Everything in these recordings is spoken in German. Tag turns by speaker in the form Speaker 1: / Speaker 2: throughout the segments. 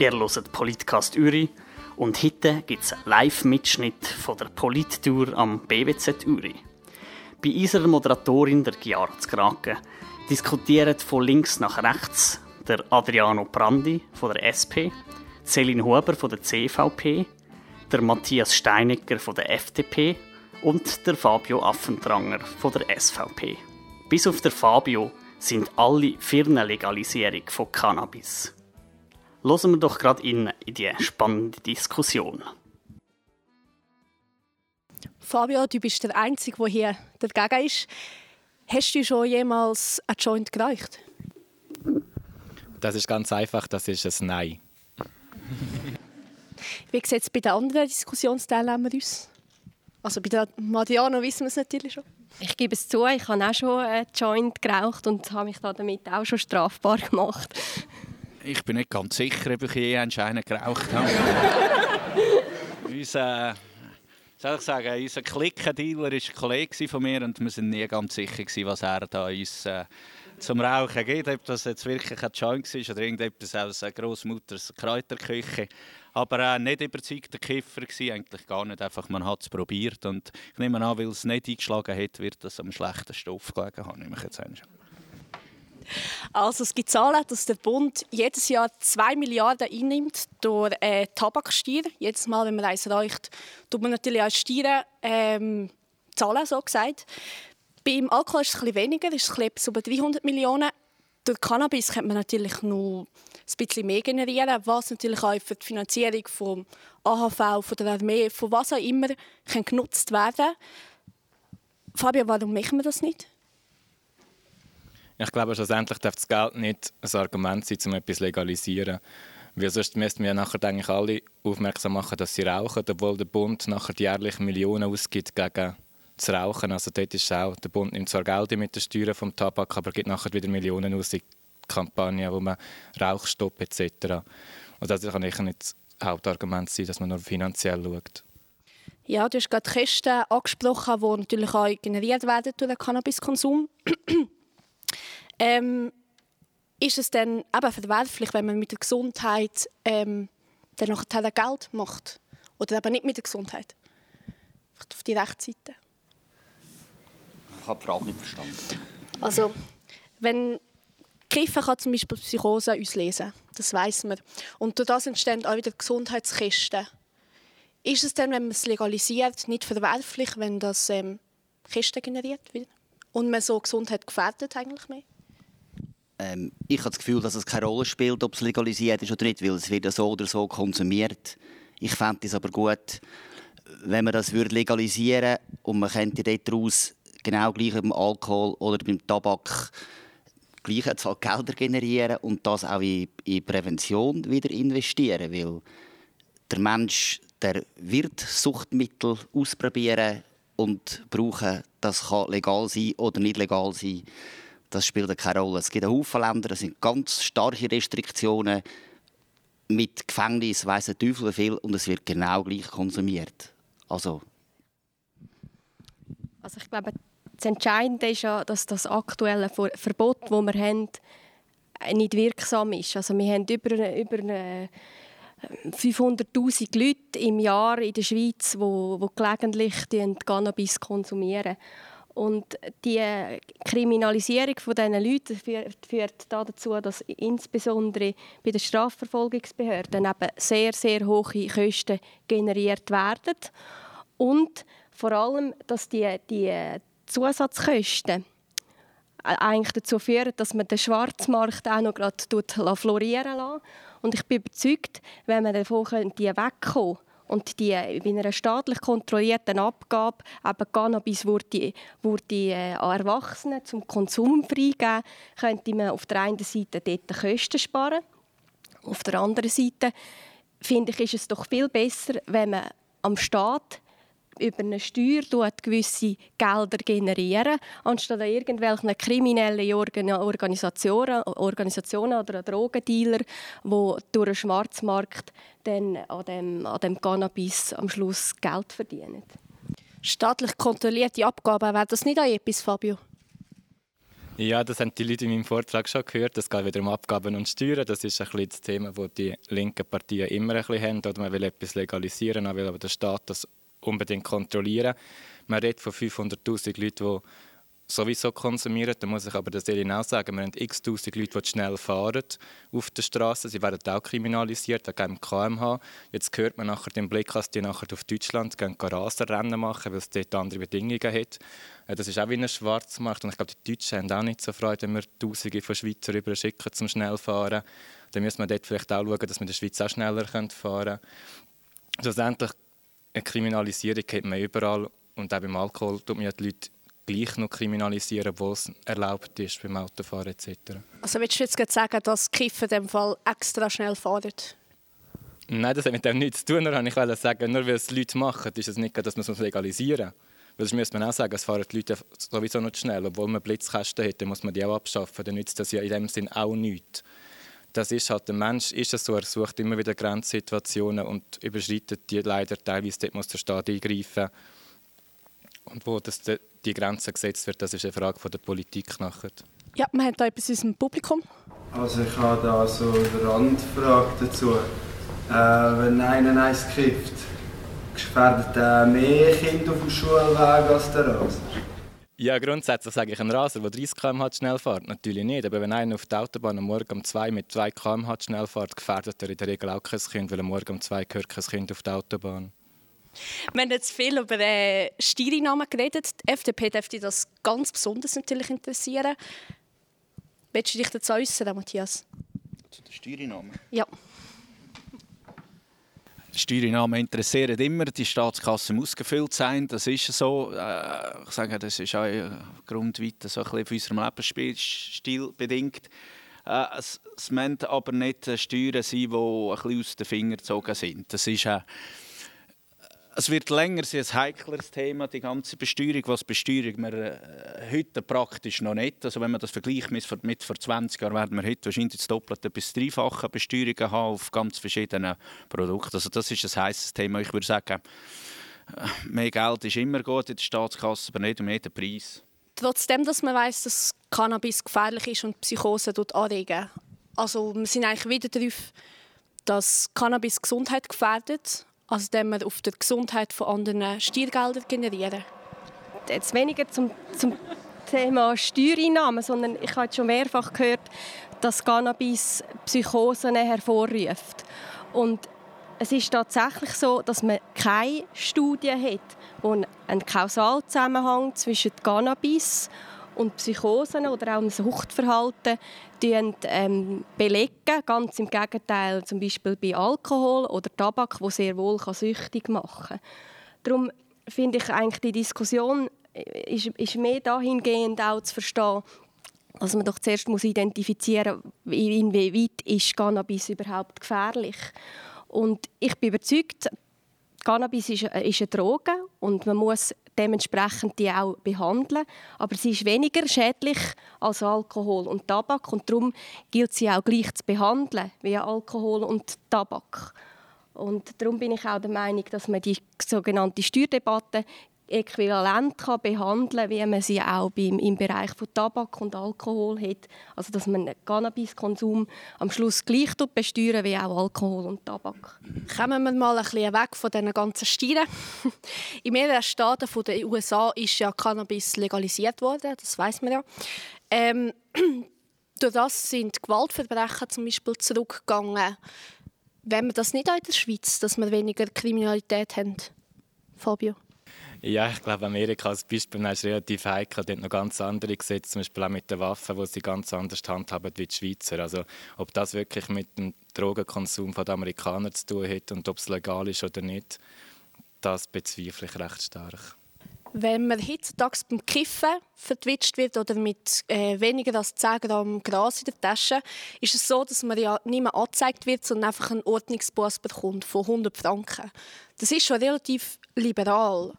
Speaker 1: Ihr hört Politcast Uri und heute gibt es einen Live-Mitschnitt von der Polittour am BWZ Uri. Bei unserer Moderatorin, der Chiara Zgraken, diskutieren von links nach rechts der Adriano Brandi von der SP, Celine Huber von der CVP, der Matthias Steinegger von der FDP und der Fabio Affentranger von der SVP. Bis auf der Fabio sind alle für von Cannabis. Hören wir doch gerade in, in die spannende Diskussion.
Speaker 2: Fabio, du bist der Einzige, der hier dagegen ist. Hast du schon jemals einen Joint gereicht?
Speaker 3: Das ist ganz einfach, das ist ein Nein.
Speaker 2: Wie sieht es bei den anderen Diskussionsteilnehmern aus? Also bei der Mariano wissen wir es natürlich schon.
Speaker 4: Ich gebe es zu, ich habe auch schon einen Joint geraucht und habe mich damit auch schon strafbar gemacht.
Speaker 5: Ich bin nicht ganz sicher, ob ich je einen geraucht habe. unser, soll ich sagen, unser Klickendealer war ein Kollege von mir und wir waren nie ganz sicher, was er da uns äh, zum Rauchen gibt. Ob das jetzt wirklich ein Joint war oder irgendetwas aus Großmutters Kräuterküche. Aber äh, nicht überzeugter Kiffer war eigentlich gar nicht. Einfach, man hat es probiert und ich nehme an, weil es nicht eingeschlagen hat, wird das am schlechten Stoff gelegen haben, nehme ich jetzt an.
Speaker 2: Also es gibt Zahlen, dass der Bund jedes Jahr 2 Milliarden einnimmt durch äh, Tabaksteuer. Jedes Mal, wenn man eins raucht, tut man natürlich auch Steuern ähm, zahlen, so gesagt. Beim Alkohol ist es ein weniger, ist es über 300 Millionen. Durch Cannabis könnte man natürlich noch ein bisschen mehr generieren, was natürlich auch für die Finanzierung vom AHV, von der Armee, von was auch immer kann genutzt werden Fabio, warum machen wir das nicht?
Speaker 3: Ich glaube, schlussendlich darf das Geld nicht ein Argument sein, um etwas zu legalisieren. Weil sonst müssten wir nachher eigentlich alle aufmerksam machen, dass sie rauchen, obwohl der Bund nachher jährlich Millionen ausgibt gegen das Rauchen. Also dort ist auch, der Bund nimmt zwar Geld mit der Steuern vom Tabak, aber gibt nachher wieder Millionen aus in Kampagnen, wo man Rauchstopp etc. Und das kann nicht das Hauptargument sein, dass man nur finanziell schaut.
Speaker 2: Ja, du hast gerade die Kosten angesprochen, die natürlich auch generiert werden durch den Cannabiskonsum. Ähm, ist es dann eben verwerflich, wenn man mit der Gesundheit ähm, dann nachher Geld macht? Oder eben nicht mit der Gesundheit? Vielleicht auf die Rechtsseite.
Speaker 6: Ich habe die Frage nicht verstanden.
Speaker 2: Also, wenn Kiffen kann zum Beispiel Psychose auslesen, das weiß man. Und durch das entstehen auch wieder Gesundheitskosten. Ist es dann, wenn man es legalisiert, nicht verwerflich, wenn das ähm, Kosten generiert wird? Und man so Gesundheit gefährdet eigentlich mehr?
Speaker 6: Ähm, ich habe das Gefühl, dass es keine Rolle spielt, ob es legalisiert ist oder nicht, weil es wird so oder so konsumiert. Ich fände es aber gut, wenn man das würde legalisieren und man könnte daraus genau gleich beim Alkohol oder beim Tabak gleiche Zahl Gelder generieren und das auch in, in Prävention wieder investieren, weil der Mensch der wird Suchtmittel ausprobieren und brauchen. Das kann legal sein oder nicht legal sein das spielt keine Rolle. Es gibt einen Haufen Länder, da sind ganz starke Restriktionen mit Gefängnis, weiss der Teufel viel, und es wird genau gleich konsumiert. Also,
Speaker 4: also ich glaube, das Entscheidende ist ja, dass das aktuelle Verbot, das wir haben, nicht wirksam ist. Also wir haben über, über 500'000 Leute im Jahr in der Schweiz, die, die gelegentlich Cannabis konsumieren. Und die Kriminalisierung von diesen Leuten führt dazu, dass insbesondere bei den Strafverfolgungsbehörden eben sehr, sehr hohe Kosten generiert werden. Und vor allem, dass die, die Zusatzkosten eigentlich dazu führen, dass man den Schwarzmarkt auch noch gerade florieren lässt. Und ich bin überzeugt, wenn man davon wegkommen könnte, und die in einer staatlich kontrollierten Abgabe eben Cannabis wurde, wurde äh, an Erwachsene zum Konsum freigeben, könnte man auf der einen Seite dort Kosten sparen. Auf der anderen Seite finde ich, ist es doch viel besser, wenn man am Staat über eine Steuer gewisse Gelder generieren, anstatt irgendwelchen kriminellen Organisationen, Organisationen oder Drogendealer, die durch den Schwarzmarkt dann an dem, an dem Cannabis am Schluss Geld verdienen.
Speaker 2: Staatlich kontrollierte Abgaben, wäre das nicht auch etwas, Fabio?
Speaker 3: Ja, das haben die Leute in meinem Vortrag schon gehört. Es geht wieder um Abgaben und Steuern. Das ist ein bisschen das Thema, das die linken Partien immer ein bisschen haben. Oder man will etwas legalisieren, man will aber der Staat das unbedingt kontrollieren. Man redet von 500'000 Leuten, die sowieso konsumieren. Da muss ich aber der Selin auch sagen, wir haben x tausend Leute, die schnell fahren auf der Straße. Sie werden auch kriminalisiert, wegen KMH. Jetzt hört man nachher den Blick, dass die nachher auf Deutschland gehen Rasenrennen machen, weil es dort andere Bedingungen hat. Äh, das ist auch wie ein Schwarzmarkt und ich glaube, die Deutschen haben auch nicht so Freude, wenn wir Tausende von Schweizer rüber schicken zum Schnellfahren. Dann müssen wir dort vielleicht auch schauen, dass wir in der Schweiz auch schneller fahren können. Schlussendlich, eine Kriminalisierung hat man überall und auch beim Alkohol tut man ja die Leute gleich noch kriminalisieren, obwohl es erlaubt ist beim Autofahren etc.
Speaker 2: Also willst du jetzt sagen, dass Kiffen in dem Fall extra schnell fahren?
Speaker 3: Nein, das hat mit dem nichts zu tun. Nur ich wollte sagen, nur weil es Leute machen, ist es nicht, dass man es legalisieren muss. Weil sonst müsste man auch sagen, es fahren die Leute sowieso nicht schnell. Obwohl man Blitzkästen hat, dann muss man die auch abschaffen. Dann nützt das ja in dem Sinn auch nichts. Das ist halt, der Mensch ist es so, er sucht immer wieder Grenzsituationen und überschreitet die leider teilweise, dort muss der Staat eingreifen. Und wo das die Grenze gesetzt wird, das ist eine Frage von der Politik nachher.
Speaker 2: Ja, wir haben da etwas aus dem Publikum.
Speaker 7: Also ich habe da so eine Randfrage dazu. Äh, wenn einer eins kifft, gefährdet er mehr Kinder auf dem Schulweg als der Raser?
Speaker 3: Ja, grundsätzlich sage ich, ein Raser, der 30 km/h schnell fährt, natürlich nicht. Aber wenn einer auf der Autobahn am Morgen um 2 mit 2 km/h schnell fährt, gefährdet er in der Regel auch kein Kind, weil am Morgen um 2 gehört kein Kind auf der Autobahn.
Speaker 2: Wir haben jetzt viel über äh, Steuereinnahmen geredet. Die FDP dürfte das ganz besonders natürlich interessieren. Willst du dich dazu äußern, Matthias?
Speaker 6: Zu den Steuereinnahmen?
Speaker 2: Ja.
Speaker 5: Steuereinnahmen interessieren immer, die Staatskasse muss gefüllt sein, das ist so. Äh, ich sage, das ist auch grundweit so ein bisschen unserem Lebensstil bedingt. Äh, es, es müssen aber nicht Steuern sein, die ein aus den Fingern gezogen sind. Das ist äh, es wird länger sein, ein heikleres Thema, die ganze Besteuerung. Was Besteuerung wir äh, heute praktisch noch nicht. Also wenn man das vergleicht mit, mit vor 20 Jahren, werden wir heute wahrscheinlich das Doppelte bis Dreifache Besteuerungen haben auf ganz verschiedenen Produkten. Also das ist ein heißes Thema. Ich würde sagen, äh, mehr Geld ist immer gut in der Staatskasse, aber nicht um jeden Preis.
Speaker 2: Trotzdem, dass man weiß, dass Cannabis gefährlich ist und Psychose anregen. Also wir sind eigentlich wieder darauf, dass Cannabis Gesundheit gefährdet als indem wir auf der Gesundheit von anderen Steuergelder generieren.
Speaker 4: Jetzt weniger zum, zum Thema Steuereinnahmen, sondern ich habe schon mehrfach gehört, dass Cannabis Psychosen hervorruft. Und es ist tatsächlich so, dass man keine Studie hat, die einen Kausalzusammenhang zwischen Cannabis und Psychosen oder auch ein Suchtverhalten ähm, belegen. Ganz im Gegenteil, zum Beispiel bei Alkohol oder Tabak, wo sehr wohl süchtig machen kann. Darum finde ich eigentlich die Diskussion ist, ist mehr dahingehend auch zu verstehen, dass man doch zuerst muss identifizieren muss, inwieweit ist Cannabis überhaupt gefährlich. Und ich bin überzeugt, Cannabis ist, äh, ist eine Droge und man muss dementsprechend die auch behandeln. Aber sie ist weniger schädlich als Alkohol und Tabak und darum gilt sie auch gleich zu behandeln wie Alkohol und Tabak. Und darum bin ich auch der Meinung, dass man die sogenannte Steuerdebatte äquivalent kann behandeln kann, wie man sie auch beim, im Bereich von Tabak und Alkohol hat. Also dass man Cannabiskonsum am Schluss gleich besteuern wie auch Alkohol und Tabak.
Speaker 2: Kommen wir mal ein bisschen weg von diesen ganzen Stieren. In mehreren Staaten der USA ist ja Cannabis legalisiert worden, das weiß man ja. Ähm, durch das sind Gewaltverbrechen zum Beispiel zurückgegangen. Wenn wir das nicht auch in der Schweiz, dass wir weniger Kriminalität haben, Fabio?
Speaker 3: Ja, ich glaube, Amerika als Beispiel ist relativ heikel. Dort noch ganz andere Gesetze, zum Beispiel auch mit den Waffen, wo sie ganz anders handhaben wie die Schweizer. Also, ob das wirklich mit dem Drogenkonsum der Amerikaner zu tun hat und ob es legal ist oder nicht, das bezweifle ich recht stark.
Speaker 2: Wenn man heutzutage beim Kiffen vertwitscht wird oder mit äh, weniger als 10 Gramm Gras in der Tasche, ist es so, dass man ja nicht mehr angezeigt wird, sondern einfach einen Ordnungsbus bekommt von 100 Franken. Das ist schon relativ liberal.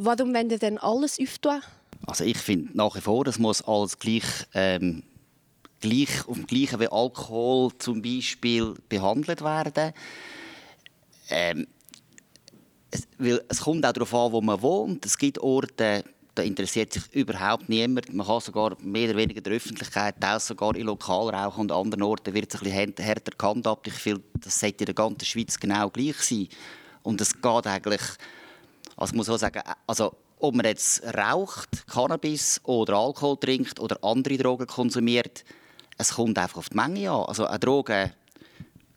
Speaker 2: Warum wollen Sie denn alles öffnen?
Speaker 6: Also ich finde nach wie vor, das muss alles gleich, ähm, gleich auf dem gleichen wie Alkohol zum Beispiel behandelt werden. Ähm, es, weil es kommt auch darauf an, wo man wohnt. Es gibt Orte, Da interessiert sich überhaupt niemand. Man kann sogar mehr oder weniger der Öffentlichkeit, auch sogar in Lokalrauchen und anderen Orten, wird es ein bisschen härter gehandhabt. Ich finde, das sollte in der ganzen Schweiz genau gleich sein. Und es geht eigentlich, also muss auch sagen, also ob man jetzt raucht, Cannabis oder Alkohol trinkt oder andere Drogen konsumiert, es kommt einfach auf die Menge an. Also eine Droge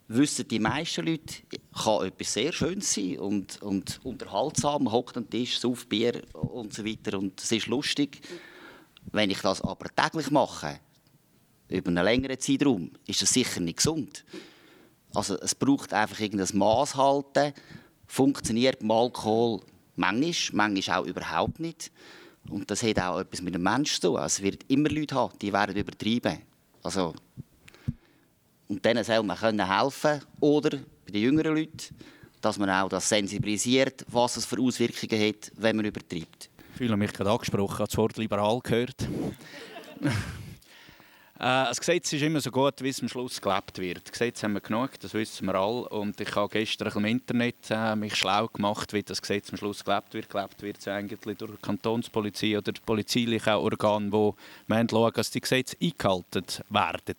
Speaker 6: wissen die meisten Leute, kann etwas sehr Schönes sein und, und unterhaltsam, hockt am Tisch, sauft Bier und so weiter und es ist lustig. Wenn ich das aber täglich mache, über einen längeren Zeitraum, ist das sicher nicht gesund. Also es braucht einfach irgendein Maß funktioniert beim Alkohol manchmal, manchmal auch überhaupt nicht. Und das hat auch etwas mit dem Menschen zu tun. Es wird immer Leute haben, die werden übertreiben. Also und denen soll man helfen können. Oder bei den jüngeren Leuten, dass man auch das sensibilisiert, was es für Auswirkungen hat, wenn man übertreibt.
Speaker 5: Ich fühle mich gerade angesprochen, habe das Wort liberal gehört. Äh, das Gesetz ist immer so gut, wie es am Schluss gelebt wird. Das Gesetz haben wir genug, das wissen wir alle. Und ich habe gestern im Internet äh, mich schlau gemacht, wie das Gesetz am Schluss gelebt wird. Gelebt wird es eigentlich durch die Kantonspolizei oder die polizeilichen Organe, die schauen, dass die Gesetze eingehalten werden.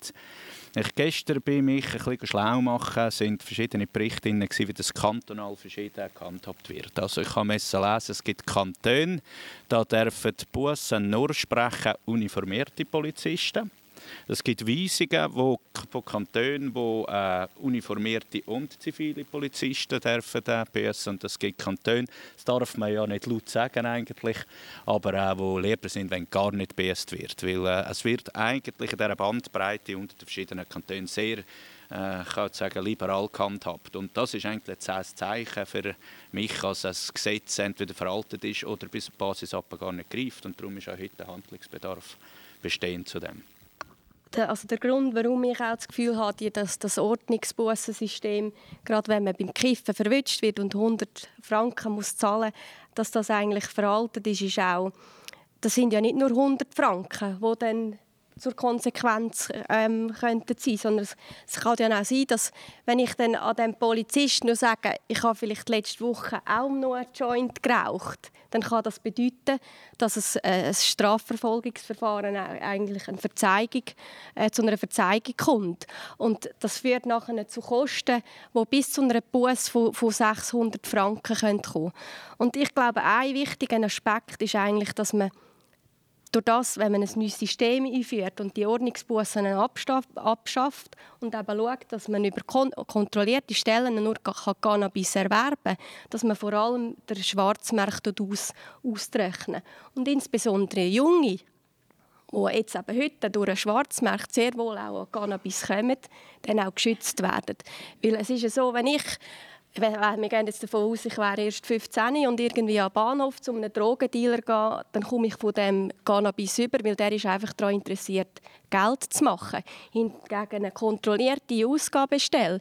Speaker 5: Ich gestern bei mich ein bisschen schlau machen, sind verschiedene Berichte drin, wie das kantonal verschieden gehandhabt wird. Also ich habe lesen, es gibt Kantone, da dürfen die Bussen nur sprechen uniformierte Polizisten. Es gibt Weisungen wo, von Kantonen, wo äh, uniformierte und zivile Polizisten dürfen äh. Und es gibt Kantone, das darf man ja nicht laut sagen eigentlich, aber auch wo Lehrer sind, wenn gar nicht büßt wird. Weil äh, es wird eigentlich in dieser Bandbreite unter den verschiedenen Kantonen sehr äh, ich kann sagen, liberal gehandhabt. Und das ist eigentlich ein Zeichen für mich, dass das Gesetz entweder veraltet ist oder bis zur Basis gar nicht greift. Und darum ist auch heute Handlungsbedarf bestehend zu dem
Speaker 4: der, also der Grund, warum ich auch das Gefühl habe, dass das Ordnungsbussensystem, gerade wenn man beim Kiffen verwünscht wird und 100 Franken muss zahlen, dass das eigentlich veraltet ist, ist auch, das sind ja nicht nur 100 Franken, die dann zur Konsequenz ähm, könnten sein, sondern es, es, kann ja auch sein, dass wenn ich dann an dem Polizisten nur sage, ich habe vielleicht letzte Woche auch noch einen Joint geraucht, dann kann das bedeuten, dass es äh, ein Strafverfolgungsverfahren eigentlich eine Verzeihung, äh, zu einer Verzeihung kommt. Und das führt nachher zu Kosten, die bis zu einer Buß von, von 600 Franken kommen können. Und ich glaube, ein wichtiger Aspekt ist eigentlich, dass man durch das, wenn man ein neues System einführt und die Ordnungsbussen abschafft und eben schaut, dass man über kontrollierte Stellen nur Cannabis erwerben kann, dass man vor allem den Schwarzmarkt aus, ausrechnen. Und insbesondere Junge, die jetzt eben heute durch den Schwarzmarkt sehr wohl auch an Cannabis kommen, dann auch geschützt werden. Weil es ist so, wenn ich wir gehen jetzt davon aus, ich wäre erst 15 und irgendwie am Bahnhof zu einem Drogendealer gehen, dann komme ich von dem Cannabis über, weil der ist einfach daran interessiert, Geld zu machen. Hingegen eine kontrollierte Ausgabestelle,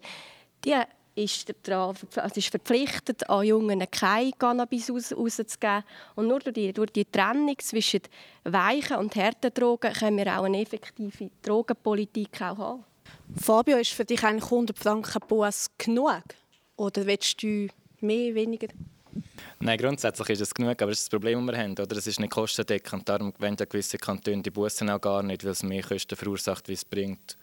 Speaker 4: die ist, daran, also ist verpflichtet, an Jungen kein Cannabis raus, rauszugeben. Und nur durch die, durch die Trennung zwischen weichen und harten Drogen können wir auch eine effektive Drogenpolitik auch haben.
Speaker 2: Fabio, ist für dich eigentlich 100 Franken Buß genug? Oder willst du mehr, weniger?
Speaker 3: Nein, grundsätzlich ist es genug, aber das ist das Problem, das wir haben. Oder? Es ist nicht kostendeckend. Darum wollen ja gewisse Kantone die Bussen auch gar nicht, weil es mehr Kosten verursacht, wie es bringt.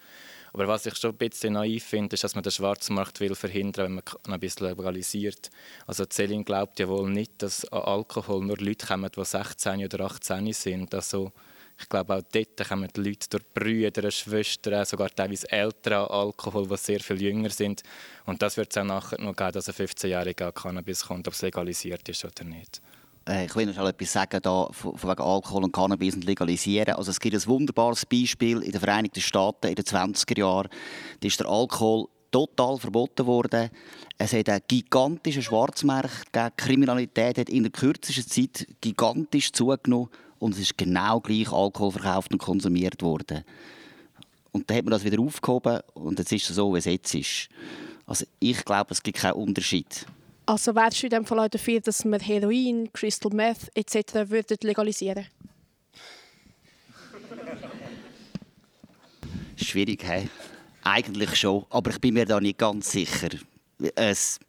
Speaker 3: Aber was ich schon ein bisschen naiv finde, ist, dass man den Schwarzmarkt will verhindern will, wenn man ein bisschen legalisiert. Also Celine glaubt ja wohl nicht, dass an Alkohol nur Leute kommen, die 16 oder 18 sind. Also ich glaube, auch dort kommen die Leute durch Brüder, Schwestern, sogar teilweise Eltern an Alkohol, die sehr viel jünger sind. Und das wird es auch nachher noch geben, dass ein 15-Jähriger an Cannabis kommt, ob es legalisiert ist oder nicht.
Speaker 6: Äh, ich will noch etwas sagen da, von wegen Alkohol und Cannabis und legalisieren. Also es gibt ein wunderbares Beispiel in den Vereinigten Staaten in den 20er Jahren. Da ist der Alkohol total verboten worden. Es hat einen gigantischen Schwarzmarkt gegeben. Kriminalität hat in der kürzesten Zeit gigantisch zugenommen und es ist genau gleich Alkohol verkauft und konsumiert worden. Und dann hat man das wieder aufgehoben und jetzt ist es so, wie es jetzt ist. Also ich glaube, es gibt keinen Unterschied.
Speaker 2: Also wärst du in dem Fall auch dafür, dass man Heroin, Crystal Meth etc. würden legalisieren
Speaker 6: Schwierig, hey? Eigentlich schon, aber ich bin mir da nicht ganz sicher. Es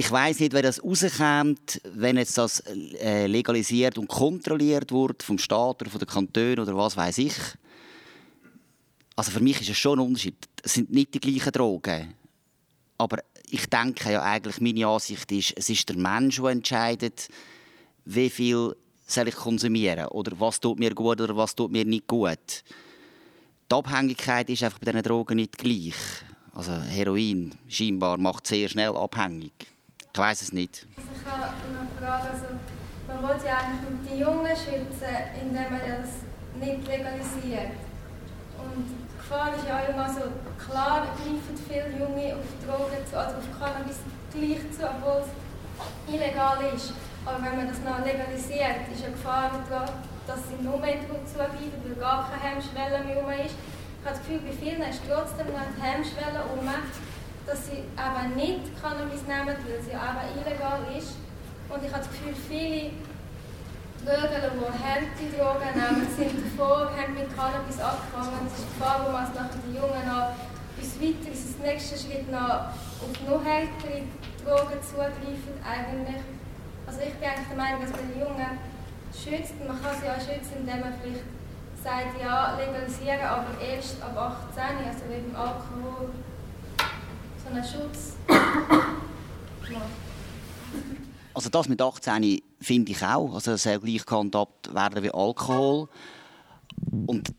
Speaker 6: ich weiß nicht, wer das rauskommt, wenn jetzt das äh, legalisiert und kontrolliert wird vom Staat oder von den Kantonen oder was weiß ich. Also für mich ist es schon ein Unterschied. Es sind nicht die gleichen Drogen. Aber ich denke ja eigentlich, meine Ansicht ist, es ist der Mensch, der entscheidet, wie viel soll ich konsumieren oder was tut mir gut oder was tut mir nicht gut. Die Abhängigkeit ist einfach bei diesen Drogen nicht gleich. Also Heroin scheinbar macht sehr schnell abhängig. Ich weiß es nicht.
Speaker 8: Ich habe eine Frage. Also, man will ja eigentlich mit den Jungen schützen, indem man das nicht legalisiert. Und die Gefahr ist ja immer so, klar greifen viele Junge auf Drogen zu, also auf Cannabis gleich zu, obwohl es illegal ist. Aber wenn man das noch legalisiert, ist eine Gefahr daran, dass sie nur mehr zugreifen, weil gar keine Hemmschwelle mehr rum ist. Ich habe das Gefühl, bei vielen ist trotzdem noch die Hemmschwelle um dass sie aber nicht Cannabis nehmen, weil sie aber illegal ist. Und ich habe das Gefühl, viele Bürger, die harte Drogen nehmen, sind davor, haben mit Cannabis angefangen. Das ist die Gefahr, wo man es nachher die Jungen noch bis weiter, das nächste Schritt noch auf noch härtere Drogen zugreifen eigentlich. Also ich bin eigentlich der Meinung, dass man die Jungen schützt. Man kann sie auch schützen, indem man vielleicht sagt, ja, legalisieren, aber erst ab 18, also beim Alkohol so einen Schutz
Speaker 6: Also das mit 18 finde ich auch. Also soll gleich gehandhabt werden wie Alkohol. Und,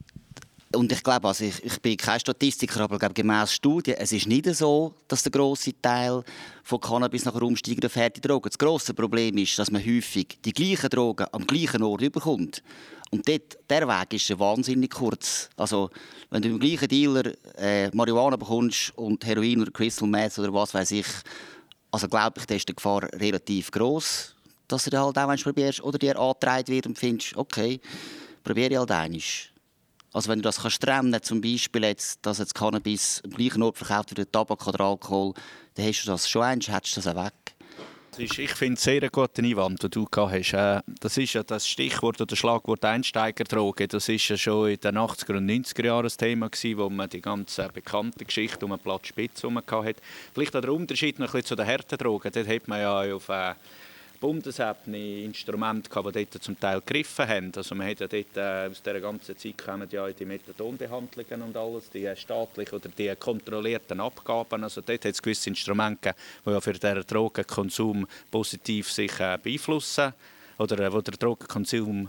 Speaker 6: und ich glaube, also ich, ich bin kein Statistiker, aber glaube, gemäß Studien, es ist nicht so, dass der große Teil von Cannabis nachher umsteigt auf harte Drogen. Das große Problem ist, dass man häufig die gleichen Drogen am gleichen Ort überkommt. Und dort, der Weg ist wahnsinnig kurz. Also, wenn du im gleichen Dealer äh, Marihuana bekommst und Heroin oder Crystal Meth oder was weiß ich, also glaube ich, da ist die Gefahr relativ groß, dass du halt auch probierst oder dir angetragen wird und findest, okay, probiere ich halt eines. Also wenn du das kannst trennen, zum Beispiel jetzt, dass jetzt Cannabis am gleichen Ort verkauft wird, Tabak oder Alkohol, dann hast du das schon eins, hättest du das auch weg.
Speaker 5: Ist, ich finde es sehr guten Einwand, den du gehabt hast. Äh, das ist ja das Stichwort oder Schlagwort Einsteigerdroge. Das ist ja schon in den 80er und 90er Jahren ein Thema gewesen, wo man die ganze bekannte Geschichte um den Platz Spitz herum hatte. Vielleicht auch der Unterschied noch ein bisschen zu den harten Drogen. Dort hat man ja auf äh, Bundesebene Instrumente gehabt, die dort zum Teil gegriffen haben. Also man hat ja dort, äh, aus dieser ganzen Zeit kommen ja die Methadonbehandlungen und alles, die staatlichen oder die kontrollierten Abgaben. Also dort hat es gewisse Instrumente gegeben, die ja für den Drogenkonsum positiv sich äh, beeinflussen oder äh, wo der Drogenkonsum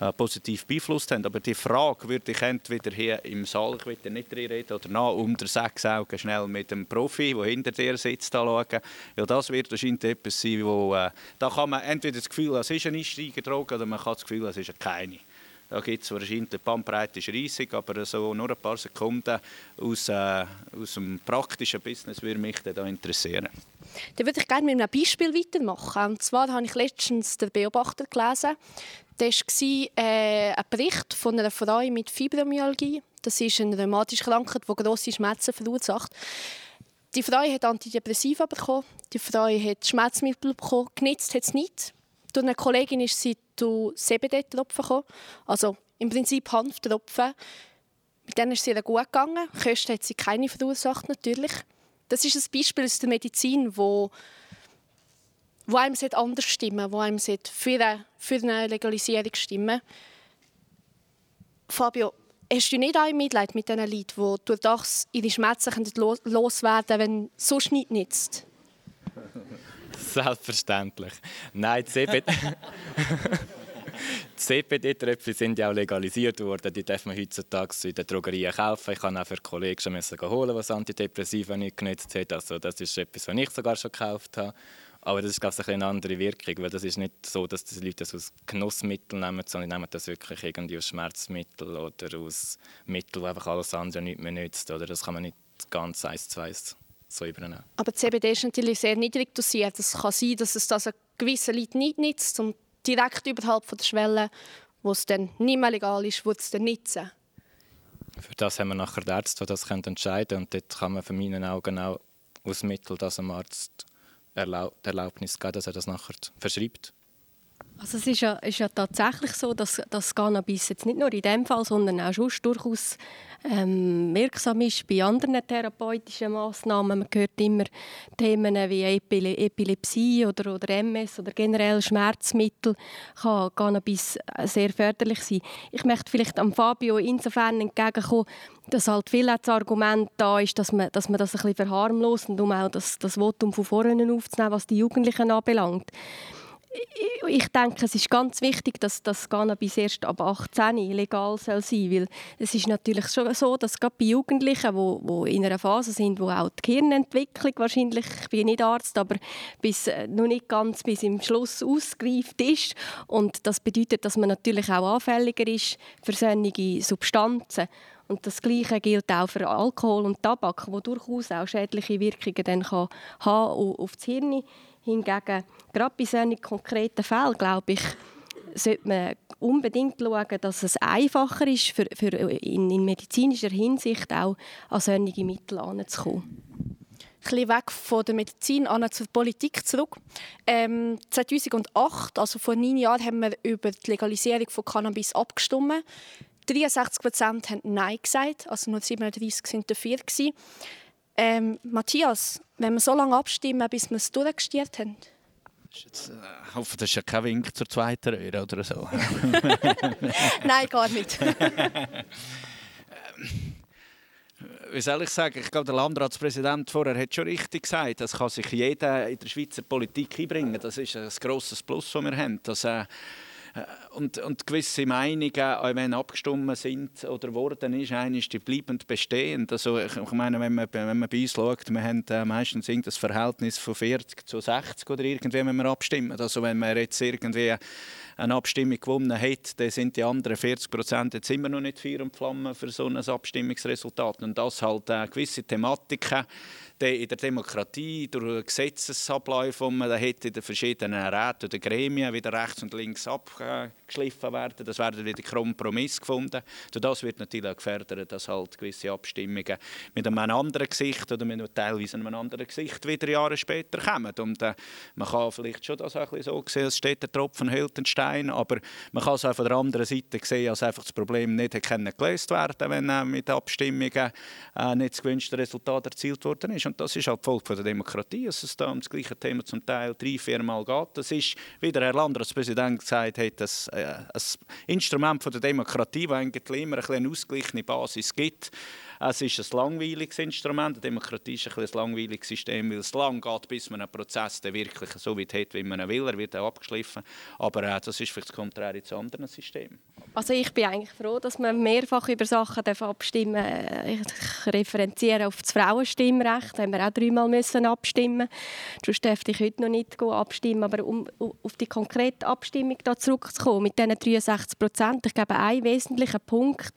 Speaker 5: äh, positiv beeinflusst haben. Aber die Frage würde ich entweder hier im Saal, ich will nicht reden, oder nach unter sechs Augen schnell mit dem Profi, der hinter dir sitzt, anschauen. Ja, das wird wahrscheinlich etwas sein, wo, äh, da kann man entweder das Gefühl, es ist eine Einsteigerdroge, oder man kann das Gefühl, es ist keine. Da gibt es wahrscheinlich, die Bandbreite ist riesig, aber so nur ein paar Sekunden aus, äh, aus dem praktischen Business würde mich da interessieren.
Speaker 2: Dann würde ich gerne mit einem Beispiel weitermachen. Und zwar habe ich letztens den Beobachter gelesen. Das war äh, ein Bericht von einer Frau mit Fibromyalgie. Das ist eine rheumatische Krankheit, die grosse Schmerzen verursacht. Die Frau hat Antidepressiva bekommen, die Frau hat Schmerzmittel bekommen, genitzt hat es nicht. Durch eine Kollegin ist sie zu CBD-Tropfen gekommen, also im Prinzip Hanftropfen. Mit denen ist es ihr gut gegangen. Kosten hat sie keine verursacht, natürlich. Das ist ein Beispiel aus der Medizin, wo, wo einem anders stimmen wo einem für eine, für eine Legalisierung stimmen Fabio, hast du nicht auch Mitleid mit diesen Leuten, die durch das ihre Schmerzen loswerden können, wenn sonst nichts nützt?
Speaker 3: Selbstverständlich. Nein, CBD. CBD-Tröpfchen sind ja auch legalisiert worden. Die darf man heutzutage in den Drogerien kaufen. Ich kann auch für Kollegen schon holen, was Antidepressiva nicht genutzt hat. Also das ist etwas, was ich sogar schon gekauft habe. Aber das ist glaube ich, eine andere Wirkung, weil das ist nicht so, dass die Leute das aus Genussmitteln nehmen, sondern nehmen das wirklich irgendwie aus Schmerzmitteln oder aus Mitteln, die einfach alles andere nicht mehr nützt. Oder das kann man nicht ganz eins zu eins so übernehmen.
Speaker 2: Aber CBD ist natürlich sehr niedrig dosiert. Es kann sein, dass es das gewisse Leute nicht nützt und direkt überhalb von der Schwelle, wo es dann nicht mehr legal ist, wird es dann nutzen.
Speaker 3: Für das haben wir nachher die Ärzte, die das entscheiden können. Und dort kann man von meinen Augen auch aus Mittel, dass dem Arzt die Erlaubnis geben, dass er das nachher verschreibt.
Speaker 4: Also es ist ja, ist ja tatsächlich so, dass, dass Cannabis jetzt nicht nur in dem Fall, sondern auch schon durchaus ähm, wirksam ist bei anderen therapeutischen Massnahmen. Man hört immer Themen wie Epile Epilepsie oder, oder MS oder generell Schmerzmittel kann Cannabis sehr förderlich sein. Ich möchte vielleicht am Fabio insofern entgegenkommen, dass halt viel das Argument da ist, dass man, dass man das ein bisschen verharmlost und um auch das, das Votum von vorne aufzunehmen, was die Jugendlichen anbelangt ich denke, es ist ganz wichtig, dass das Cannabis erst ab 18 legal soll sein weil es ist natürlich schon so, dass gerade bei Jugendlichen, wo in einer Phase sind, wo auch die Hirnentwicklung wahrscheinlich, ich bin nicht Arzt, aber bis, äh, noch nicht ganz bis im Schluss ausgereift ist und das bedeutet, dass man natürlich auch anfälliger ist für solche Substanzen. Und das Gleiche gilt auch für Alkohol und Tabak, wo durchaus auch schädliche Wirkungen dann kann haben auf das Hirn Hingegen, gerade bei solchen konkreten Fällen, glaube ich, sollte man unbedingt schauen, dass es einfacher ist, für, für in, in, medizinischer Hinsicht auch an solche Mittel heranzukommen.
Speaker 2: Ein bisschen weg von der Medizin an zur Politik zurück. Ähm, 2008, also vor neun Jahren, haben wir über die Legalisierung von Cannabis abgestimmt. 63 Prozent haben Nein gesagt, also nur 37 sind dafür. Ähm, Matthias, wenn wir so lange abstimmen, bis wir es durchgestiert haben?
Speaker 5: Jetzt, äh, ich hoffe, das ist ja kein Wink zur zweiten Röhre oder so.
Speaker 2: Nein, gar nicht.
Speaker 5: Wie soll ich sagen? Ich glaube, der Landratspräsident vorher hat schon richtig gesagt, das kann sich jeder in der Schweizer Politik einbringen. Das ist ein grosses Plus, das wir haben. Dass, äh, und, und gewisse Meinungen, auch wenn abgestimmt sind oder worden ist, eines die bleiben bestehen. Also ich, ich meine, wenn man, wenn man bei uns schaut, wir haben äh, meistens das Verhältnis von 40 zu 60 oder irgendwie, wenn wir abstimmen. Also wenn man jetzt irgendwie eine Abstimmung gewonnen hat, dann sind die anderen 40 Prozent jetzt immer noch nicht Feuer und Flamme für so ein Abstimmungsresultat. Und das halt äh, gewisse Thematiken in der Demokratie durch Gesetzesabläufe, die man hat in den verschiedenen Räten oder Gremien wieder rechts und links abgeschliffen werden. Das werden wieder Kompromiss gefunden. Durch das wird natürlich auch gefördert, dass halt gewisse Abstimmungen mit einem anderen Gesicht oder mit teilweise einem anderen Gesicht wieder Jahre später kommen. Und äh, man kann vielleicht schon das auch ein bisschen so sehen, es steht der Tropfen hält den Stein, aber man kann es auch von der anderen Seite sehen, dass einfach das Problem nicht gelöst werden wenn äh, mit Abstimmungen äh, nicht das gewünschte Resultat erzielt worden ist. Und das ist halt die Folge der Demokratie, dass es da um das gleiche Thema zum Teil drei, vier Mal geht. Das ist, wie der Herr Landratspräsident gesagt hat, das, äh, ein Instrument der Demokratie, das eigentlich immer eine ausgeglichene Basis gibt. Es ist ein langweiliges Instrument. Die Demokratie ist ein, ein langweiliges System, weil es lang geht, bis man einen Prozess wirklich so weit hat, wie man ihn will. Er wird auch abgeschliffen. Aber äh, das ist vielleicht das Konträre zu anderen Systemen.
Speaker 4: Also ich bin eigentlich froh, dass man mehrfach über Sachen abstimmen darf. Ich referenziere auf das Frauenstimmrecht. Da haben wir auch dreimal müssen abstimmen Sonst dürfte ich heute noch nicht abstimmen. Aber um auf die konkrete Abstimmung da zurückzukommen, mit diesen 63 Prozent, ich glaube, ein wesentlicher Punkt,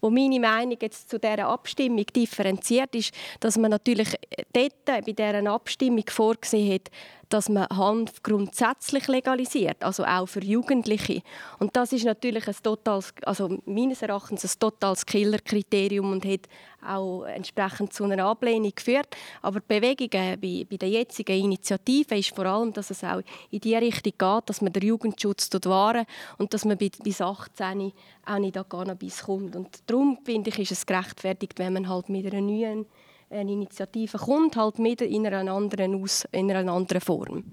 Speaker 4: wo meine Meinung jetzt zu dieser Abstimmung differenziert ist, dass man natürlich dort bei dieser Abstimmung vorgesehen hat, dass man Hanf grundsätzlich legalisiert, also auch für Jugendliche. Und das ist natürlich ein totales, also meines Erachtens ein totales Killerkriterium und hat auch entsprechend zu einer Ablehnung geführt. Aber die Bewegung bei, bei der jetzigen Initiative ist vor allem, dass es auch in die Richtung geht, dass man den Jugendschutz wahren und dass man bis 18 auch nicht an Cannabis kommt. Und darum finde ich, ist es gerechtfertigt, wenn man halt mit einer neuen eine Initiative kommt, halt mit in einer anderen, Aus in einer anderen Form.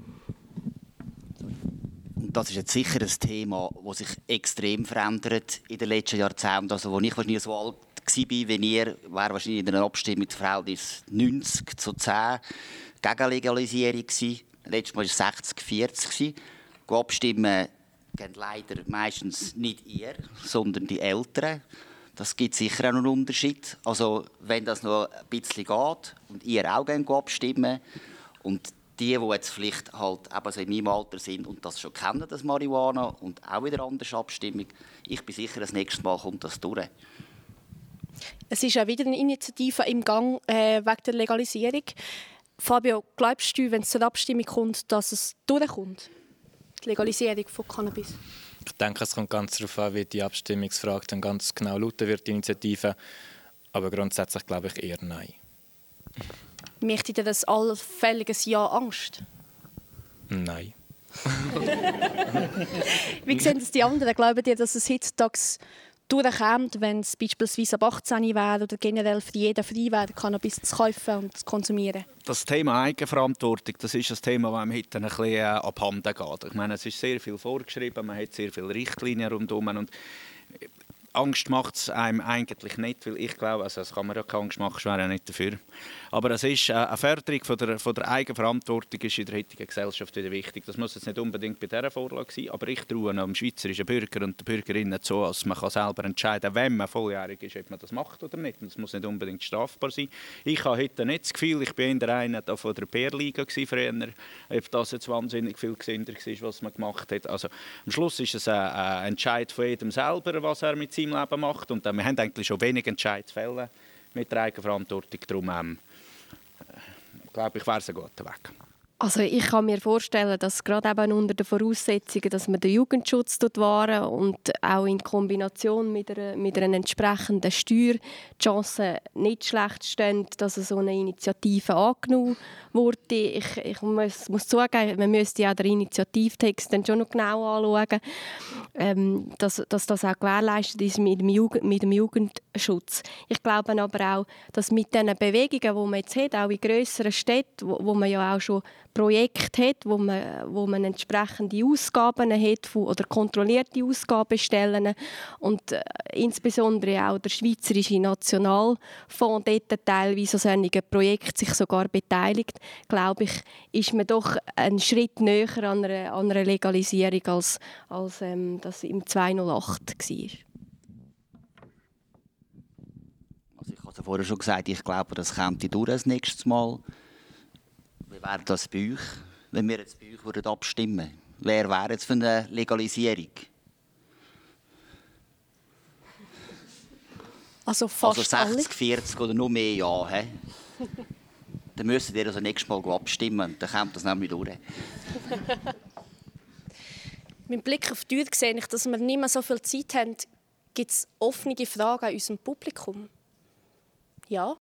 Speaker 6: Das ist jetzt sicher ein Thema, das sich extrem verändert in den letzten Jahrzehnten. Also, als ich wahrscheinlich so alt war wie ihr, wäre wahrscheinlich in einer Abstimmung das Verhältnis 90 zu 10 gegen Legalisierung gewesen. Letztes Mal war es 60 40 Abstimmen gehen leider meistens nicht ihr, sondern die Älteren. Das gibt sicher auch einen Unterschied. Also wenn das noch ein bisschen geht und ihr auch abstimmen und die, die jetzt vielleicht halt eben so in meinem Alter sind und das schon kennen, das Marihuana, und auch wieder anders Abstimmung, ich bin sicher, das nächste Mal kommt das durch.
Speaker 2: Es ist ja wieder eine Initiative im Gang äh, wegen der Legalisierung. Fabio, glaubst du, wenn es zur Abstimmung kommt, dass es durchkommt? Die Legalisierung von Cannabis?
Speaker 3: Ich denke, es kommt ganz darauf an, wie die Abstimmungsfrage dann ganz genau lauten wird, die Initiative. Aber grundsätzlich glaube ich eher nein.
Speaker 2: Möchte dir das allfälliges Ja Angst?
Speaker 3: Nein.
Speaker 2: Wie sehen das die anderen? Glauben die, dass es heutzutage durchkommt, wenn es beispielsweise ab 18 wäre oder generell für jeden frei wäre, Cannabis zu kaufen und zu konsumieren?
Speaker 5: Das Thema Eigenverantwortung, das ist ein Thema, das einem heute ein bisschen äh, abhanden geht. Ich meine, es ist sehr viel vorgeschrieben, man hat sehr viele Richtlinien rundherum und Angst macht es einem eigentlich nicht, weil ich glaube, also das kann man ja keine Angst machen, ich wäre ja nicht dafür. Aber es ist äh, eine Förderung von der, von der Eigenverantwortung ist in der heutigen Gesellschaft wieder wichtig. Das muss jetzt nicht unbedingt bei dieser Vorlage sein, aber ich traue dem schweizerischen Bürger und den Bürgerinnen zu, dass man selber entscheiden kann, wenn man volljährig ist, ob man das macht oder nicht. Und das muss nicht unbedingt strafbar sein. Ich habe heute nicht das Gefühl, ich bin in der einen von der Bärliga früher, ob das jetzt wahnsinnig viel gesünder war, was man gemacht hat. Also, am Schluss ist es ein Entscheid von jedem selber, was er mit seinem Leben macht. Und äh, wir haben eigentlich schon wenig Entscheidungsfälle mit der Eigenverantwortung. Darum ähm, glaube ich, wäre es ein guter Weg.
Speaker 4: Also ich kann mir vorstellen, dass gerade eben unter den Voraussetzungen, dass man den Jugendschutz wahren und auch in Kombination mit einer, mit einer entsprechenden Steuer die Chancen nicht schlecht stehen, dass so eine Initiative angenommen wurde. Ich, ich muss, muss zugeben, man müsste auch den Initiativtext dann schon noch genau anschauen, ähm, dass, dass das auch gewährleistet ist mit dem, Jugend, mit dem Jugendschutz. Ich glaube aber auch, dass mit den Bewegungen, die man jetzt hat, auch in grösseren Städten, wo, wo man ja auch schon Projekt hat, wo man, wo man entsprechende Ausgaben hat oder kontrollierte Ausgabenstellen und äh, insbesondere auch der Schweizerische Nationalfonds dort teilweise an solchen Projekten sich sogar beteiligt, glaube ich, ist man doch einen Schritt näher an einer, an einer Legalisierung, als, als ähm, das im 208 war.
Speaker 6: Also ich habe es vorher schon gesagt, ich glaube, das kommt durch das nächste Mal. Wäre das bei euch, wenn wir jetzt bei euch würden abstimmen Wer wäre jetzt für eine Legalisierung?
Speaker 2: Also fast
Speaker 6: also 60,
Speaker 2: alle.
Speaker 6: 40 oder noch mehr Ja. He? dann müsstet ihr also nächstes Mal abstimmen. Dann kommt das nämlich durch.
Speaker 2: Mit Blick auf die Tür sehe ich, dass wir nicht mehr so viel Zeit haben. Gibt es offene Fragen an unserem Publikum? Ja?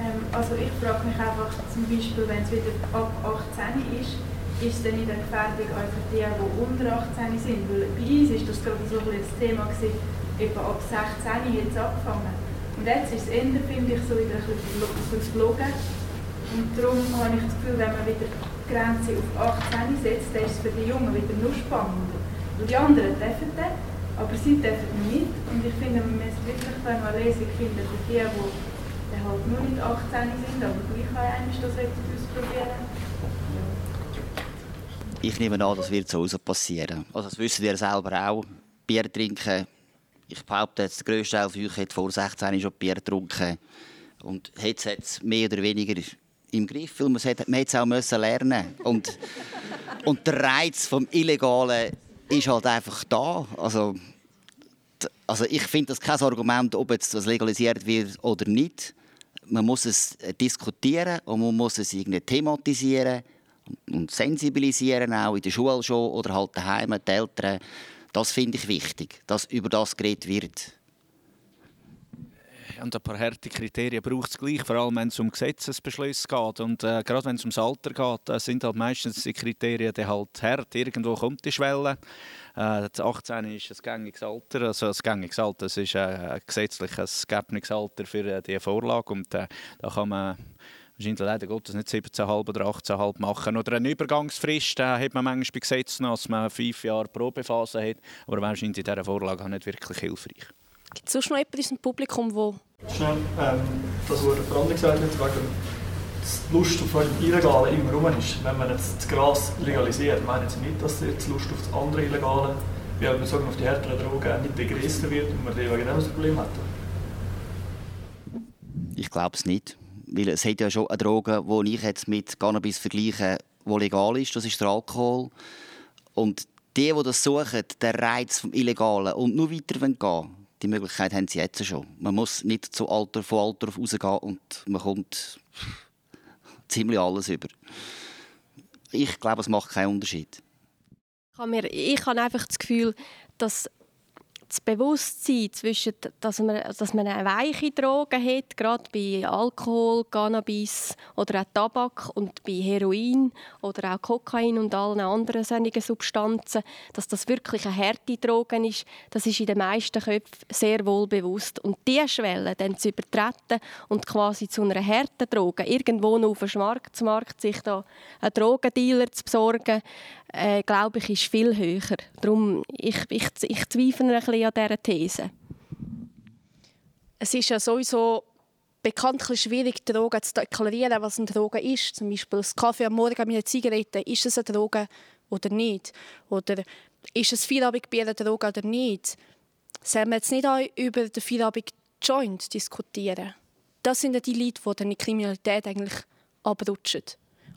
Speaker 9: Ähm, also ich frage mich einfach zum Beispiel, wenn es wieder ab 18 ist, ist es dann nicht eine Gefährdung auch für die, die unter 18 sind? Weil bei uns war das gerade so ein das Thema, etwa ab 16 hat es angefangen. Und jetzt ist es eher, finde ich, so wieder ein bisschen geflogen. Und darum habe ich das Gefühl, wenn man wieder die Grenze auf 18 setzt, dann ist es für die Jungen wieder nur spannender. Und die anderen dürfen das, aber sie dürfen nicht. Und ich finde, man muss wirklich eine Lesung finden für die, die die halt nur nicht 18 sind, aber gleich einmal das ausprobieren.
Speaker 6: Ich nehme an, das wird so passieren. Also das wissen wir selber auch. Bier trinken, ich behaupte jetzt, der grösste Teil von euch hat vor 16 schon Bier getrunken. Und hat es mehr oder weniger im Griff, weil man es auch müssen lernen und Und der Reiz vom Illegalen ist halt einfach da. Also, also ich finde das kein Argument, ob jetzt das legalisiert wird oder nicht man muss es äh, diskutieren und man muss es irgendwie thematisieren und sensibilisieren, auch in der Schule schon oder halt daheim, die Eltern. Das finde ich wichtig, dass über das geredet wird.
Speaker 5: Und ein paar harte Kriterien braucht es gleich, vor allem wenn es um Gesetzesbeschlüsse geht. Und äh, gerade wenn es ums Alter geht, äh, sind halt meistens die Kriterien die halt hart. Irgendwo kommt die Schwelle. Äh, 18 ist ein gängiges Alter, also ein gängiges Alter, das ist äh, ein Alter für äh, diese Vorlage und äh, da kann man wahrscheinlich leider Gottes nicht 17,5 oder 18,5 machen. Oder eine Übergangsfrist äh, hat man manchmal bei Gesetzen, dass man fünf Jahre Probephase hat, aber wahrscheinlich in dieser Vorlage nicht wirklich hilfreich.
Speaker 2: Gibt es sonst noch jemanden in unserem Publikum, wo...
Speaker 10: Schnell, ähm, das, was der Brand gesagt hat, wegen die Lust auf das Illegale immer rum ist. Wenn man jetzt das Gras legalisiert, meinen Sie nicht, dass jetzt die Lust auf das andere Illegale, wie man sagen, auf die härteren Drogen, nicht begrenzt wird und man wegen dem ein Problem hat?
Speaker 6: Ich glaube es nicht. Weil es hat ja schon eine Droge, die ich jetzt mit Cannabis vergleiche, die legal ist. Das ist der Alkohol. Und die, die das suchen, der Reiz vom Illegalen und nur weiter gehen die Möglichkeit haben sie jetzt schon. Man muss nicht zu Alter von Alter auf rausgehen und man kommt ziemlich alles über. Ich glaube, es macht keinen Unterschied.
Speaker 4: Ich habe, einfach das Gefühl, dass das Bewusstsein zwischen, dass man, dass man eine weiche Droge hat, gerade bei Alkohol, Cannabis oder auch Tabak und bei Heroin oder auch Kokain und allen anderen solchen Substanzen, dass das wirklich eine harte Droge ist, das ist in den meisten Köpfen sehr wohl bewusst. Und diese Schwelle dann zu übertreten und quasi zu einer harten Droge irgendwo noch auf dem Schwarzmarkt sich da einen Drogendealer zu besorgen, äh, glaube ich, ist viel höher. Darum, ich, ich, ich zweifle ein bisschen an dieser These.
Speaker 2: Es ist ja sowieso bekanntlich schwierig, Drogen zu deklarieren, was eine Droge ist. Zum Beispiel das Kaffee am Morgen mit einer Zigarette, ist es eine Droge oder nicht? Oder ist es Feierabendbier eine Droge oder nicht? Sollen wir jetzt nicht auch über den Feierabend-Joint diskutieren? Das sind ja die Leute, die in die Kriminalität eigentlich abrutschen.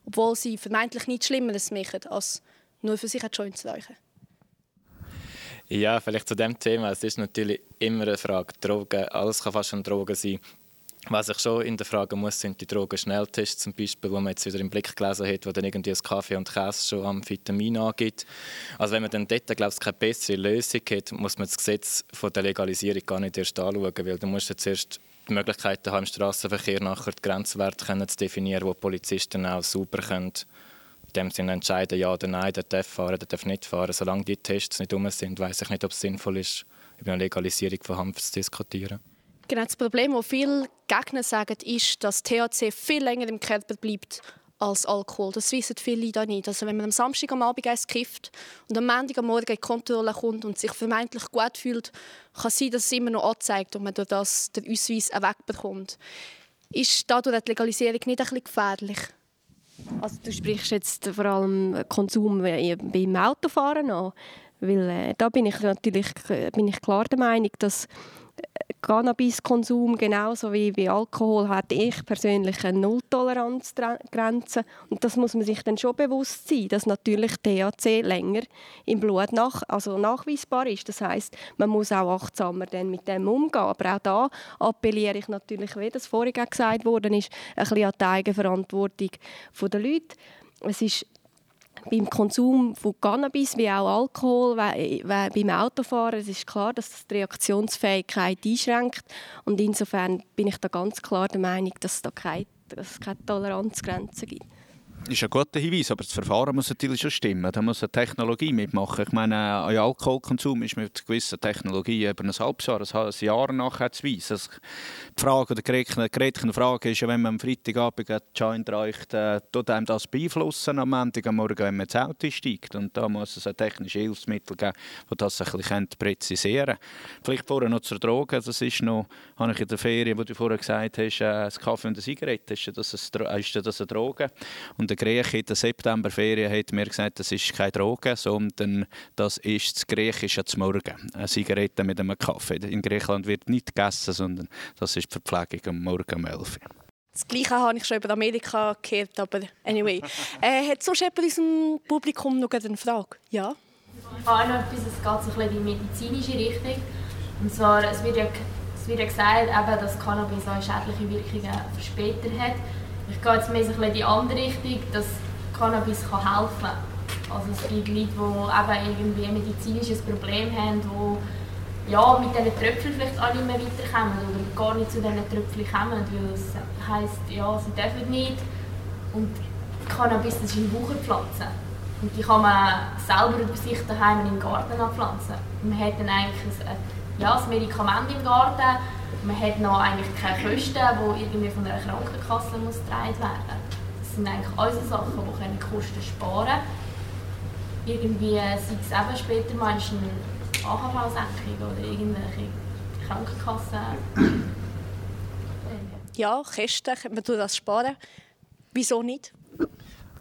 Speaker 2: Obwohl sie vermeintlich nichts Schlimmeres machen, als nur für sich Joint zu rauchen.
Speaker 3: Ja, vielleicht zu dem Thema. Es ist natürlich immer eine Frage. Drogen, alles kann fast schon Drogen sein. Was ich schon in der Frage muss, sind die Drogen-Schnelltests zum Beispiel, wo man jetzt wieder im Blick gelesen hat, wo dann irgendwie das Kaffee und Käse schon am Vitamin angibt. Also wenn man dann dort, glaube ich, keine bessere Lösung hat, muss man das Gesetz von der Legalisierung gar nicht erst anschauen, weil du musst jetzt erst die Möglichkeit haben, im Straßenverkehr nachher die Grenzwerte zu definieren, wo Polizisten auch sauber können dem Sinne entscheiden, ja oder nein, der darf fahren, der darf nicht fahren. Solange die Tests nicht um sind, weiß ich nicht, ob es sinnvoll ist, über eine Legalisierung von Hanf zu diskutieren.
Speaker 2: Genau, das Problem, das viele Gegner sagen, ist, dass THC viel länger im Körper bleibt als Alkohol. Das wissen viele da nicht. Also wenn man am Samstag am Abend eins kifft und am Montag am Morgen in die Kontrolle kommt und sich vermeintlich gut fühlt, kann sein, dass es immer noch anzeigt und man durch das den Ausweis wegbekommt. Ist dadurch die Legalisierung nicht ein bisschen gefährlich?
Speaker 4: Also du sprichst jetzt vor allem Konsum beim Autofahren an, weil äh, da bin ich natürlich bin ich klar der Meinung, dass Cannabiskonsum genauso wie bei Alkohol hat ich persönlich eine Nulltoleranzgrenze und das muss man sich dann schon bewusst sein, dass natürlich THC länger im Blut nach, also nachweisbar ist. Das heißt, man muss auch achtsamer dann mit dem umgehen. Aber auch da appelliere ich natürlich, wie das vorhin gesagt worden ist, ein bisschen an die Eigenverantwortung der Leute. Es ist beim Konsum von Cannabis wie auch Alkohol, beim Autofahren, es ist klar, dass das die Reaktionsfähigkeit einschränkt. Und insofern bin ich da ganz klar der Meinung, dass es da keine, dass es keine Toleranzgrenzen gibt
Speaker 5: ist ein guter Hinweis, aber das Verfahren muss natürlich schon stimmen. Da muss eine Technologie mitmachen. Ich meine, ein Alkoholkonsum ist mit gewissen Technologien über ein halbes Jahr, ein Jahr nachher zu weisen. Also die Frage, die gerätliche Frage ist wenn man am Freitagabend einen Joint reicht, äh, tut einem das beeinflussen am Montag am Morgen, wenn man ins Auto steigt. Und da muss es ein technisches Hilfsmittel geben, die das ein bisschen präzisieren können. Vielleicht vorher noch zur Droge. Das ist noch, habe ich in der Ferien, wo du vorher gesagt hast, äh, das Kaffee und eine Zigarette, ist das, ist das eine Droge? Und der Grieche in der Septemberferien hat mir gesagt, das ist keine Droge, sondern das ist das Griechische zum Morgen. Eine Zigarette mit einem Kaffee. In Griechenland wird nicht gegessen, sondern das ist die Verpflegung am Morgen um 11 Uhr.
Speaker 2: Das Gleiche habe ich schon über Amerika gehört, aber anyway. Äh, hat sonst jemand in unserem Publikum noch eine Frage? Ja?
Speaker 11: Ich habe noch etwas, es geht so ein in die medizinische Richtung. Und zwar, es wird ja, es wird ja gesagt, eben, dass Cannabis auch schädliche Wirkungen später hat. Ich gehe jetzt mehr in die andere Richtung, dass Cannabis helfen kann. Also es gibt Leute, die eben irgendwie ein medizinisches Problem haben, die ja, mit diesen Tröpfeln vielleicht auch nicht mehr weiterkommen oder gar nicht zu diesen Tröpfeln kommen, weil es heisst, ja, sie dürfen nicht. Und Cannabis das ist eine Wucherpflanze. Und die kann man selber bei sich daheim im Garten anpflanzen. Man hat dann eigentlich ein, ja, ein Medikament im Garten, man hat noch eigentlich keine Kosten, die irgendwie von einer Krankenkasse muss getragen werden Das sind eigentlich unsere Sachen, die können Kosten sparen können. Irgendwie sei es eben später mal eine AHV-Senkung oder irgendwelche Krankenkassen.
Speaker 2: ja, Kosten, man das sparen. Wieso nicht?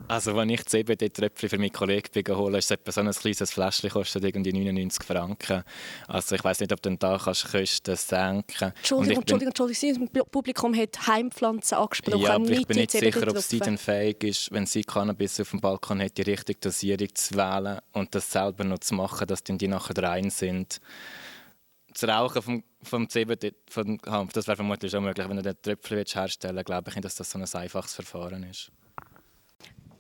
Speaker 3: Also wenn ich CBD-Tröpfchen für meinen Kollegen hole, ist es so ein kleines Fläschchen, kostet irgendwie 99 Franken. Also ich weiß nicht, ob du da kannst Kosten senken
Speaker 2: Entschuldigung, Entschuldigung, Entschuldigung, das Publikum hat Heimpflanzen angesprochen,
Speaker 3: Ja, aber ich bin nicht sicher, ob sie dann fähig ist, wenn sie Cannabis auf dem Balkon hat, die richtige Dosierung zu wählen und das selber noch zu machen, dass dann die nachher rein sind. Das Rauchen vom, vom CBD, vom Hanf, das wäre vermutlich schon möglich. Wenn du den Tröpfchen herstellen willst, glaube ich nicht, dass das so ein einfaches Verfahren ist.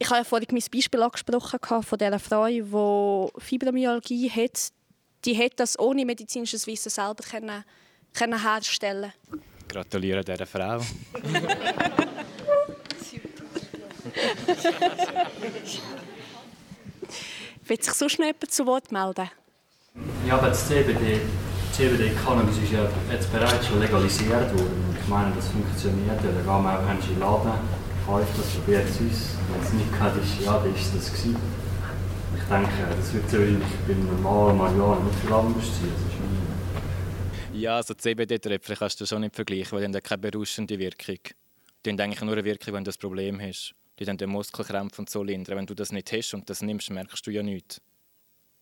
Speaker 2: Ich habe ja vorhin mein Beispiel angesprochen von dieser Frau, die Fibromyalgie hat. die hätte das ohne medizinisches Wissen selber können, können herstellen
Speaker 3: Gratuliere dieser Frau.
Speaker 2: Will sich sonst noch jemand zu Wort melden?
Speaker 12: Ja, aber das CBD, CBD Cannabis ist ja jetzt bereits schon legalisiert worden. Ich meine, das funktioniert. Da gehen wir auch in den Laden, kauft das, probiert es aus. Wenn nicht geht, ist, ja, dann ist das gewesen. Ich denke, das wird so beim normalen Marihuana nicht viel anders sein. Das ist
Speaker 3: ja, also CBD-Tröpfchen kannst du schon nicht vergleichen, weil die haben keine berauschende Wirkung. Die haben eigentlich nur eine Wirkung, wenn du das Problem hast. Die haben den Muskelkrämpfe und so lindern. Wenn du das nicht hast und das nimmst, merkst du ja nichts.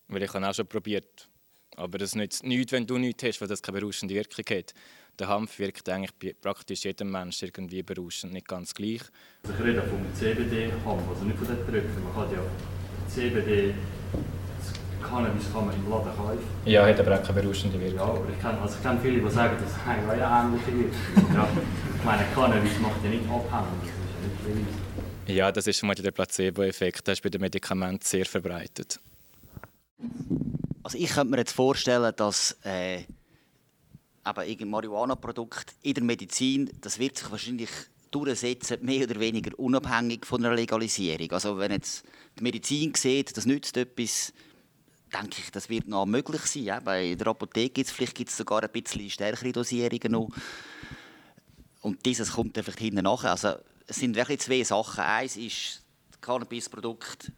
Speaker 3: Weil ich habe auch schon probiert. Aber das nützt nichts, wenn du nichts hast, weil das keine berauschende Wirkung hat. Der Hanf wirkt eigentlich bei praktisch jedem Mensch irgendwie berauschend, nicht ganz gleich.
Speaker 12: Also ich rede vom CBD-Hanf, also nicht von den Tröpfen. Man kann ja CBD Cannabis kann man im Laden kaufen.
Speaker 3: Ja, hat aber auch keine berauschende Wirkung.
Speaker 12: Ja, aber ich kenne, also ich kenne viele, die sagen, das haben ja ähnliche Wirkung. ja, ich meine, Cannabis macht ja nicht abhängig, das ist ja nicht bewiesen.
Speaker 3: Ja, das ist schon mal der Placebo-Effekt. Der ist bei den Medikamenten sehr verbreitet.
Speaker 6: Also ich könnte mir jetzt vorstellen, dass äh, eben Marihuana-Produkt in der Medizin, das wird sich wahrscheinlich durchsetzen, mehr oder weniger unabhängig von einer Legalisierung. Also wenn jetzt die Medizin sieht, das nützt etwas, denke ich, das wird noch möglich sein. Ja? Bei der Apotheke gibt es vielleicht gibt's sogar ein bisschen stärkere Dosierungen noch. Und dieses kommt dann vielleicht hinten nachher. Also es sind wirklich zwei Sachen. Eins ist Cannabis-Produkt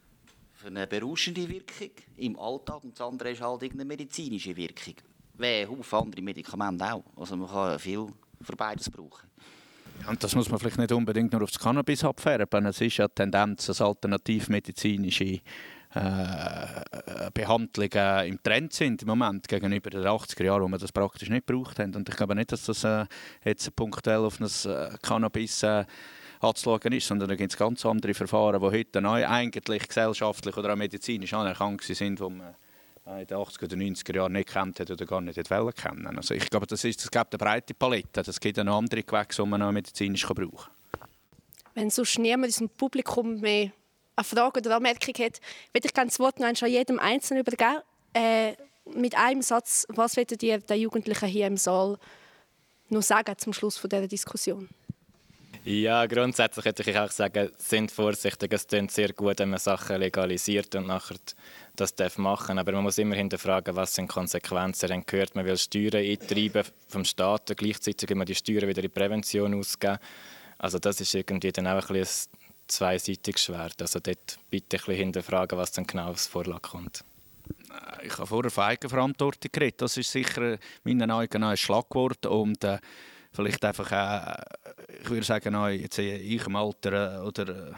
Speaker 6: für eine berauschende Wirkung im Alltag und das andere ist halt eine medizinische Wirkung. Wie andere Medikamente auch. Also man kann viel für beides brauchen.
Speaker 5: Und das muss man vielleicht nicht unbedingt nur auf das Cannabis abfärben. Es ist ja die Tendenz, dass alternativmedizinische äh, Behandlungen im Trend sind im Moment gegenüber den 80er Jahren, wo man das praktisch nicht gebraucht haben. Und ich glaube nicht, dass das äh, jetzt punktuell auf das äh, Cannabis äh, anzuschauen ist, sondern da gibt es ganz andere Verfahren, die heute neu eigentlich gesellschaftlich oder auch medizinisch anerkannt sind, die man in den 80er oder 90er Jahren nicht kennt hat oder gar nicht wollen kennen. Also ich glaube, das, ist, eine breite Palette. Das gibt eine andere Gewächse, die man auch medizinisch brauchen kann.
Speaker 2: Wenn sonst niemand in diesem Publikum mehr eine Frage oder Anmerkung hat, würde ich gerne das Wort noch an jedem Einzelnen übergeben. Äh, mit einem Satz, was würdet ihr den Jugendlichen hier im Saal noch sagen zum Schluss dieser Diskussion?
Speaker 3: Ja, grundsätzlich hätte ich auch sagen, sind vorsichtig. Es klingt sehr gut, wenn man Sachen legalisiert und nachher das darf machen. Aber man muss immer hinterfragen, was sind Konsequenzen. Dann gehört, man will Steuern eintreiben vom Staat, gleichzeitig immer die Steuern wieder in Prävention ausgeben. Also das ist irgendwie dann auch ein, ein zweiseitiges Schwert. Also dort bitte ein hinterfragen, was dann genau aufs Vorlag kommt.
Speaker 5: Ich habe vorher von Eigenverantwortung geredet. Das ist sicher mein eigenes Schlagwort. Und äh, vielleicht einfach auch, ich würde sagen, auch jetzt ich im Alter äh, oder äh,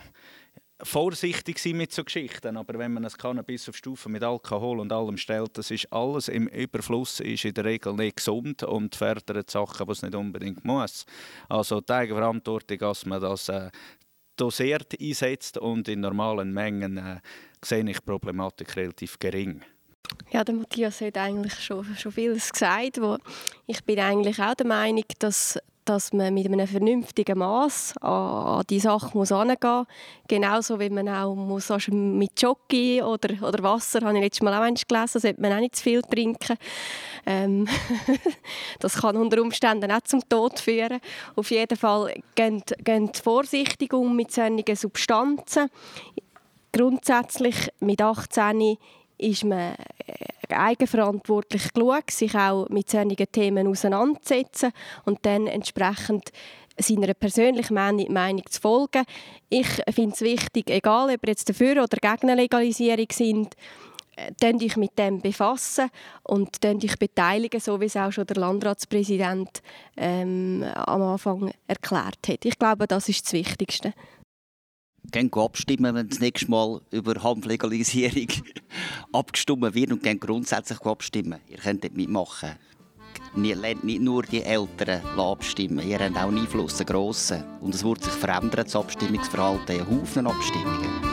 Speaker 5: vorsichtig sein mit so Geschichten, aber wenn man das Cannabis auf Stufe mit Alkohol und allem stellt, das ist alles im Überfluss, ist in der Regel nicht gesund und fördert Sachen, die es nicht unbedingt muss. Also die Eigenverantwortung, dass man das äh, dosiert einsetzt und in normalen Mengen äh, sehe ich die Problematik relativ gering.
Speaker 4: Ja, der Matthias hat eigentlich schon, schon vieles gesagt. Wo ich bin eigentlich auch der Meinung, dass, dass man mit einem vernünftigen Maß an, an die Sache muss angehen. Genauso wie man auch muss mit Jockey oder, oder Wasser, habe ich letztes Mal auch gelesen, sollte man auch nicht zu viel trinken. Ähm das kann unter Umständen auch zum Tod führen. Auf jeden Fall geht, geht vorsichtig um mit solchen Substanzen. Grundsätzlich mit 18 ist man äh, eigenverantwortlich genug, sich auch mit solchen Themen auseinanderzusetzen und dann entsprechend seiner persönlichen Meinung zu folgen. Ich finde es wichtig, egal ob wir jetzt dafür oder gegen Legalisierung sind, dann dich mit dem befassen und dann dich beteiligen, so wie es auch schon der Landratspräsident ähm, am Anfang erklärt hat. Ich glaube, das ist das Wichtigste.
Speaker 6: Gehen abstimmen, wenn das nächste Mal über Hanflegalisierung abgestimmt wird und gehen grundsätzlich abstimmen. Ihr könnt dort mitmachen. Ihr lernt nicht nur die Eltern abstimmen, ihr habt auch einen Einfluss, einen grossen. Und es wird sich verändern, das Abstimmungsverhalten, ein Haufen Abstimmungen.